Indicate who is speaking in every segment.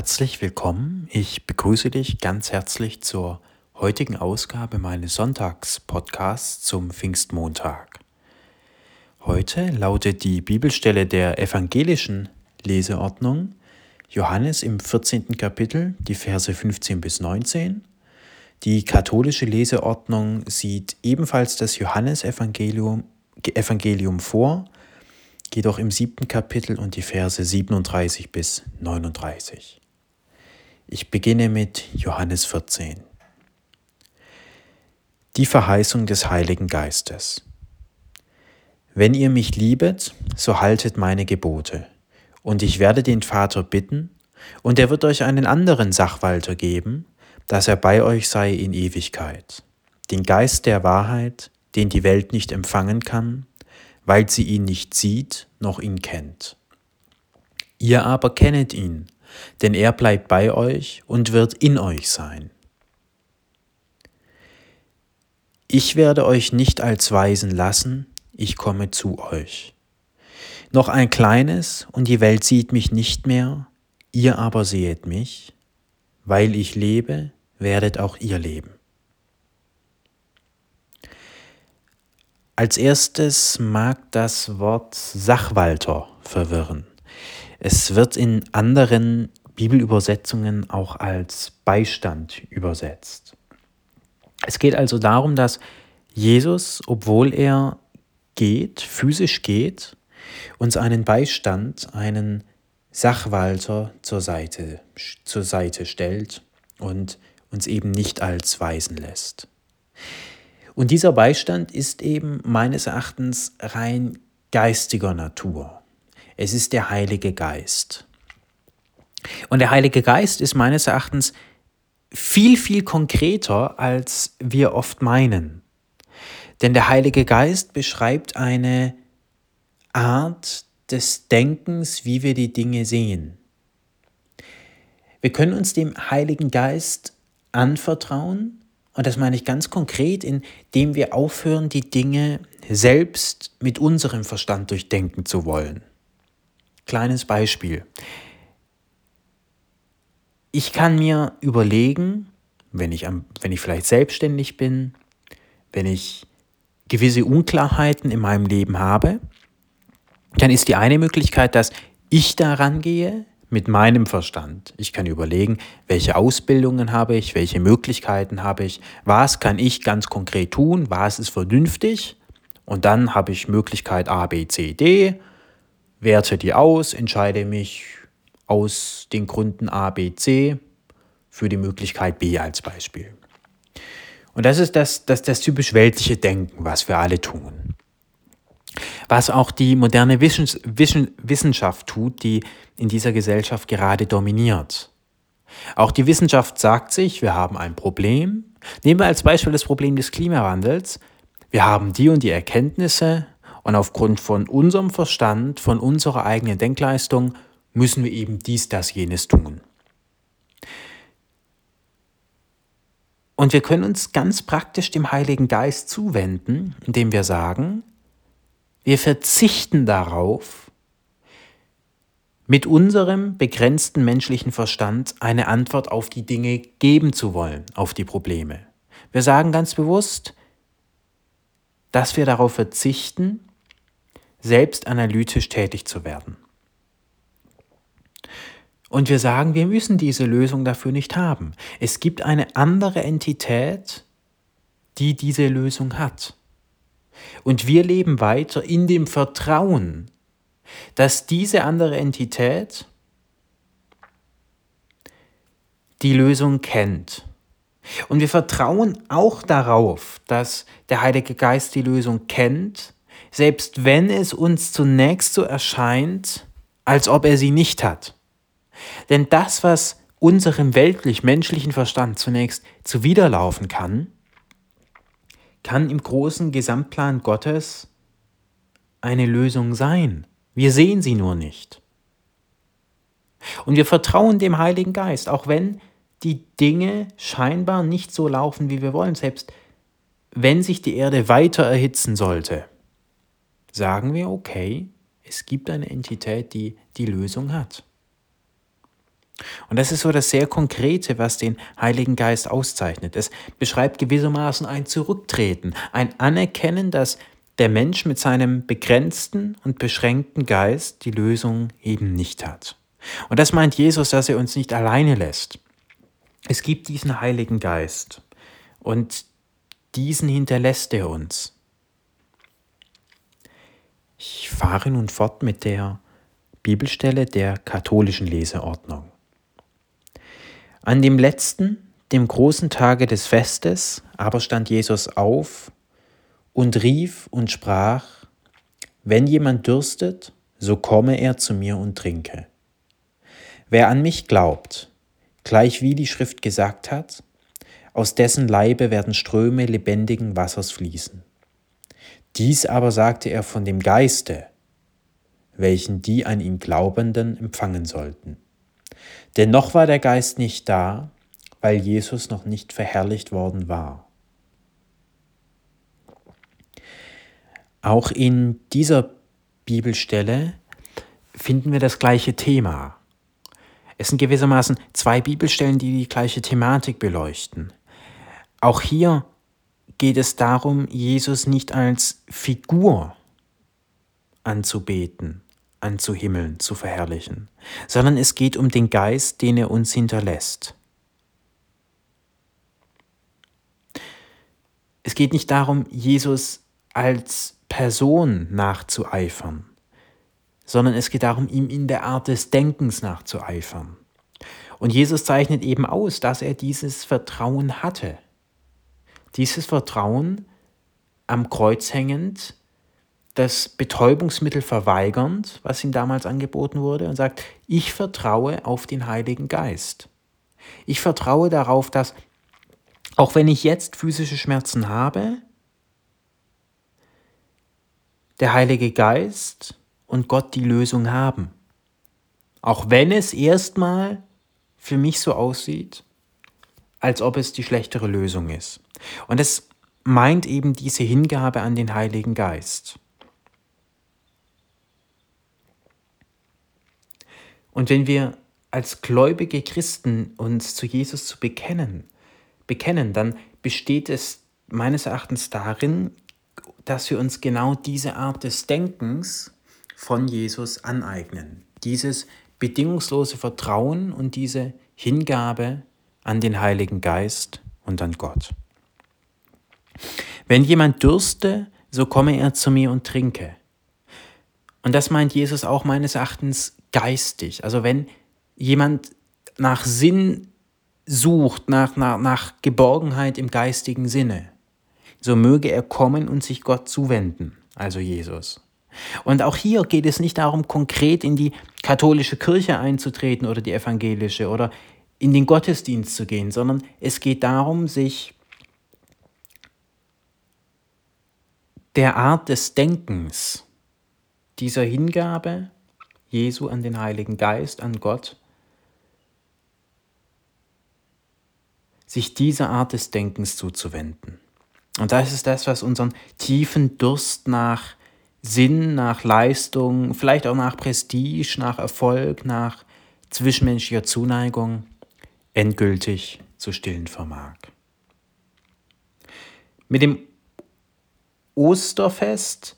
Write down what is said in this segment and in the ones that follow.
Speaker 1: Herzlich willkommen. Ich begrüße dich ganz herzlich zur heutigen Ausgabe meines Sonntagspodcasts zum Pfingstmontag. Heute lautet die Bibelstelle der evangelischen Leseordnung Johannes im 14. Kapitel, die Verse 15 bis 19. Die katholische Leseordnung sieht ebenfalls das Johannesevangelium Evangelium vor, jedoch im siebten Kapitel und die Verse 37 bis 39. Ich beginne mit Johannes 14. Die Verheißung des Heiligen Geistes. Wenn ihr mich liebet, so haltet meine Gebote, und ich werde den Vater bitten, und er wird euch einen anderen Sachwalter geben, dass er bei euch sei in Ewigkeit, den Geist der Wahrheit, den die Welt nicht empfangen kann, weil sie ihn nicht sieht noch ihn kennt. Ihr aber kennet ihn, denn er bleibt bei euch und wird in euch sein. Ich werde euch nicht als Weisen lassen, ich komme zu euch. Noch ein kleines, und die Welt sieht mich nicht mehr, ihr aber sehet mich, weil ich lebe, werdet auch ihr leben. Als erstes mag das Wort Sachwalter verwirren. Es wird in anderen Bibelübersetzungen auch als Beistand übersetzt. Es geht also darum, dass Jesus, obwohl er geht, physisch geht, uns einen Beistand, einen Sachwalter zur Seite, zur Seite stellt und uns eben nicht als Weisen lässt. Und dieser Beistand ist eben meines Erachtens rein geistiger Natur. Es ist der Heilige Geist. Und der Heilige Geist ist meines Erachtens viel, viel konkreter, als wir oft meinen. Denn der Heilige Geist beschreibt eine Art des Denkens, wie wir die Dinge sehen. Wir können uns dem Heiligen Geist anvertrauen, und das meine ich ganz konkret, indem wir aufhören, die Dinge selbst mit unserem Verstand durchdenken zu wollen. Kleines Beispiel. Ich kann mir überlegen, wenn ich, am, wenn ich vielleicht selbstständig bin, wenn ich gewisse Unklarheiten in meinem Leben habe, dann ist die eine Möglichkeit, dass ich daran gehe mit meinem Verstand. Ich kann überlegen, welche Ausbildungen habe ich, welche Möglichkeiten habe ich, was kann ich ganz konkret tun, was ist vernünftig. Und dann habe ich Möglichkeit A, B, C, D werte die aus, entscheide mich aus den Gründen A, B, C für die Möglichkeit B als Beispiel. Und das ist das, das, das typisch weltliche Denken, was wir alle tun. Was auch die moderne Wissenschaft tut, die in dieser Gesellschaft gerade dominiert. Auch die Wissenschaft sagt sich, wir haben ein Problem. Nehmen wir als Beispiel das Problem des Klimawandels. Wir haben die und die Erkenntnisse, und aufgrund von unserem Verstand, von unserer eigenen Denkleistung, müssen wir eben dies, das, jenes tun. Und wir können uns ganz praktisch dem Heiligen Geist zuwenden, indem wir sagen, wir verzichten darauf, mit unserem begrenzten menschlichen Verstand eine Antwort auf die Dinge geben zu wollen, auf die Probleme. Wir sagen ganz bewusst, dass wir darauf verzichten, selbst analytisch tätig zu werden. Und wir sagen, wir müssen diese Lösung dafür nicht haben. Es gibt eine andere Entität, die diese Lösung hat. Und wir leben weiter in dem Vertrauen, dass diese andere Entität die Lösung kennt. Und wir vertrauen auch darauf, dass der Heilige Geist die Lösung kennt selbst wenn es uns zunächst so erscheint, als ob er sie nicht hat. Denn das, was unserem weltlich-menschlichen Verstand zunächst zuwiderlaufen kann, kann im großen Gesamtplan Gottes eine Lösung sein. Wir sehen sie nur nicht. Und wir vertrauen dem Heiligen Geist, auch wenn die Dinge scheinbar nicht so laufen, wie wir wollen, selbst wenn sich die Erde weiter erhitzen sollte sagen wir, okay, es gibt eine Entität, die die Lösung hat. Und das ist so das sehr Konkrete, was den Heiligen Geist auszeichnet. Es beschreibt gewissermaßen ein Zurücktreten, ein Anerkennen, dass der Mensch mit seinem begrenzten und beschränkten Geist die Lösung eben nicht hat. Und das meint Jesus, dass er uns nicht alleine lässt. Es gibt diesen Heiligen Geist und diesen hinterlässt er uns. Ich fahre nun fort mit der Bibelstelle der katholischen Leseordnung. An dem letzten, dem großen Tage des Festes, aber stand Jesus auf und rief und sprach, Wenn jemand dürstet, so komme er zu mir und trinke. Wer an mich glaubt, gleich wie die Schrift gesagt hat, aus dessen Leibe werden Ströme lebendigen Wassers fließen. Dies aber sagte er von dem Geiste, welchen die an ihn Glaubenden empfangen sollten. Denn noch war der Geist nicht da, weil Jesus noch nicht verherrlicht worden war. Auch in dieser Bibelstelle finden wir das gleiche Thema. Es sind gewissermaßen zwei Bibelstellen, die die gleiche Thematik beleuchten. Auch hier geht es darum, Jesus nicht als Figur anzubeten, anzuhimmeln, zu verherrlichen, sondern es geht um den Geist, den er uns hinterlässt. Es geht nicht darum, Jesus als Person nachzueifern, sondern es geht darum, ihm in der Art des Denkens nachzueifern. Und Jesus zeichnet eben aus, dass er dieses Vertrauen hatte. Dieses Vertrauen am Kreuz hängend, das Betäubungsmittel verweigernd, was ihm damals angeboten wurde, und sagt, ich vertraue auf den Heiligen Geist. Ich vertraue darauf, dass auch wenn ich jetzt physische Schmerzen habe, der Heilige Geist und Gott die Lösung haben. Auch wenn es erstmal für mich so aussieht, als ob es die schlechtere Lösung ist. Und es meint eben diese Hingabe an den Heiligen Geist. Und wenn wir als gläubige Christen uns zu Jesus zu bekennen, bekennen, dann besteht es meines Erachtens darin, dass wir uns genau diese Art des Denkens von Jesus aneignen. Dieses bedingungslose Vertrauen und diese Hingabe an den Heiligen Geist und an Gott. Wenn jemand dürste, so komme er zu mir und trinke. Und das meint Jesus auch meines Erachtens geistig. Also wenn jemand nach Sinn sucht, nach, nach, nach Geborgenheit im geistigen Sinne, so möge er kommen und sich Gott zuwenden, also Jesus. Und auch hier geht es nicht darum, konkret in die katholische Kirche einzutreten oder die evangelische oder in den Gottesdienst zu gehen, sondern es geht darum, sich der Art des Denkens, dieser Hingabe Jesu an den Heiligen Geist, an Gott, sich dieser Art des Denkens zuzuwenden. Und das ist das, was unseren tiefen Durst nach Sinn, nach Leistung, vielleicht auch nach Prestige, nach Erfolg, nach zwischenmenschlicher Zuneigung endgültig zu stillen vermag. Mit dem Osterfest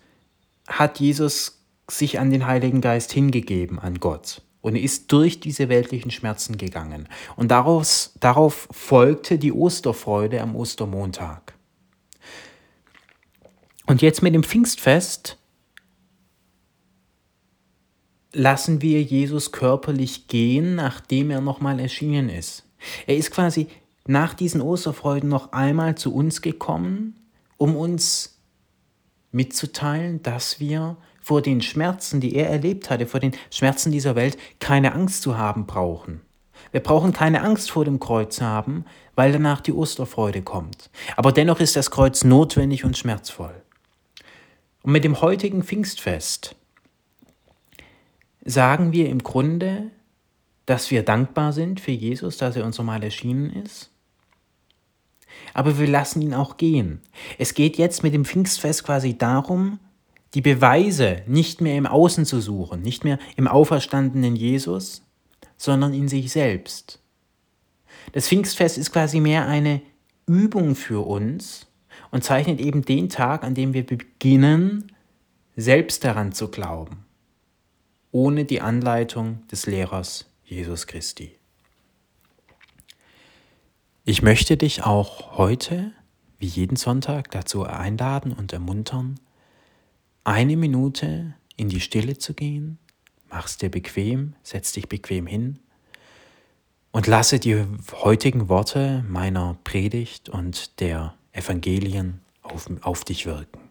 Speaker 1: hat Jesus sich an den Heiligen Geist hingegeben, an Gott. Und ist durch diese weltlichen Schmerzen gegangen. Und daraus, darauf folgte die Osterfreude am Ostermontag. Und jetzt mit dem Pfingstfest lassen wir Jesus körperlich gehen, nachdem er nochmal erschienen ist. Er ist quasi nach diesen Osterfreuden noch einmal zu uns gekommen, um uns mitzuteilen, dass wir vor den Schmerzen, die er erlebt hatte, vor den Schmerzen dieser Welt, keine Angst zu haben brauchen. Wir brauchen keine Angst vor dem Kreuz haben, weil danach die Osterfreude kommt. Aber dennoch ist das Kreuz notwendig und schmerzvoll. Und mit dem heutigen Pfingstfest sagen wir im Grunde, dass wir dankbar sind für Jesus, dass er uns nochmal erschienen ist. Aber wir lassen ihn auch gehen. Es geht jetzt mit dem Pfingstfest quasi darum, die Beweise nicht mehr im Außen zu suchen, nicht mehr im auferstandenen Jesus, sondern in sich selbst. Das Pfingstfest ist quasi mehr eine Übung für uns und zeichnet eben den Tag, an dem wir beginnen, selbst daran zu glauben, ohne die Anleitung des Lehrers Jesus Christi. Ich möchte dich auch heute, wie jeden Sonntag, dazu einladen und ermuntern, eine Minute in die Stille zu gehen, mach's dir bequem, setz dich bequem hin und lasse die heutigen Worte meiner Predigt und der Evangelien auf, auf dich wirken.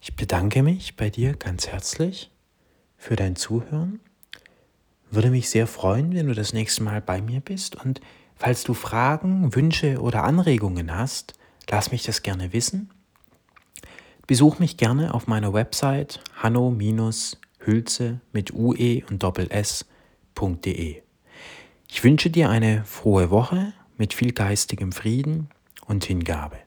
Speaker 1: Ich bedanke mich bei dir ganz herzlich für dein Zuhören. Würde mich sehr freuen, wenn du das nächste Mal bei mir bist. Und falls du Fragen, Wünsche oder Anregungen hast, lass mich das gerne wissen. Besuch mich gerne auf meiner Website hanno-hülze mit ue und doppel s.de. Ich wünsche dir eine frohe Woche mit viel geistigem Frieden und Hingabe.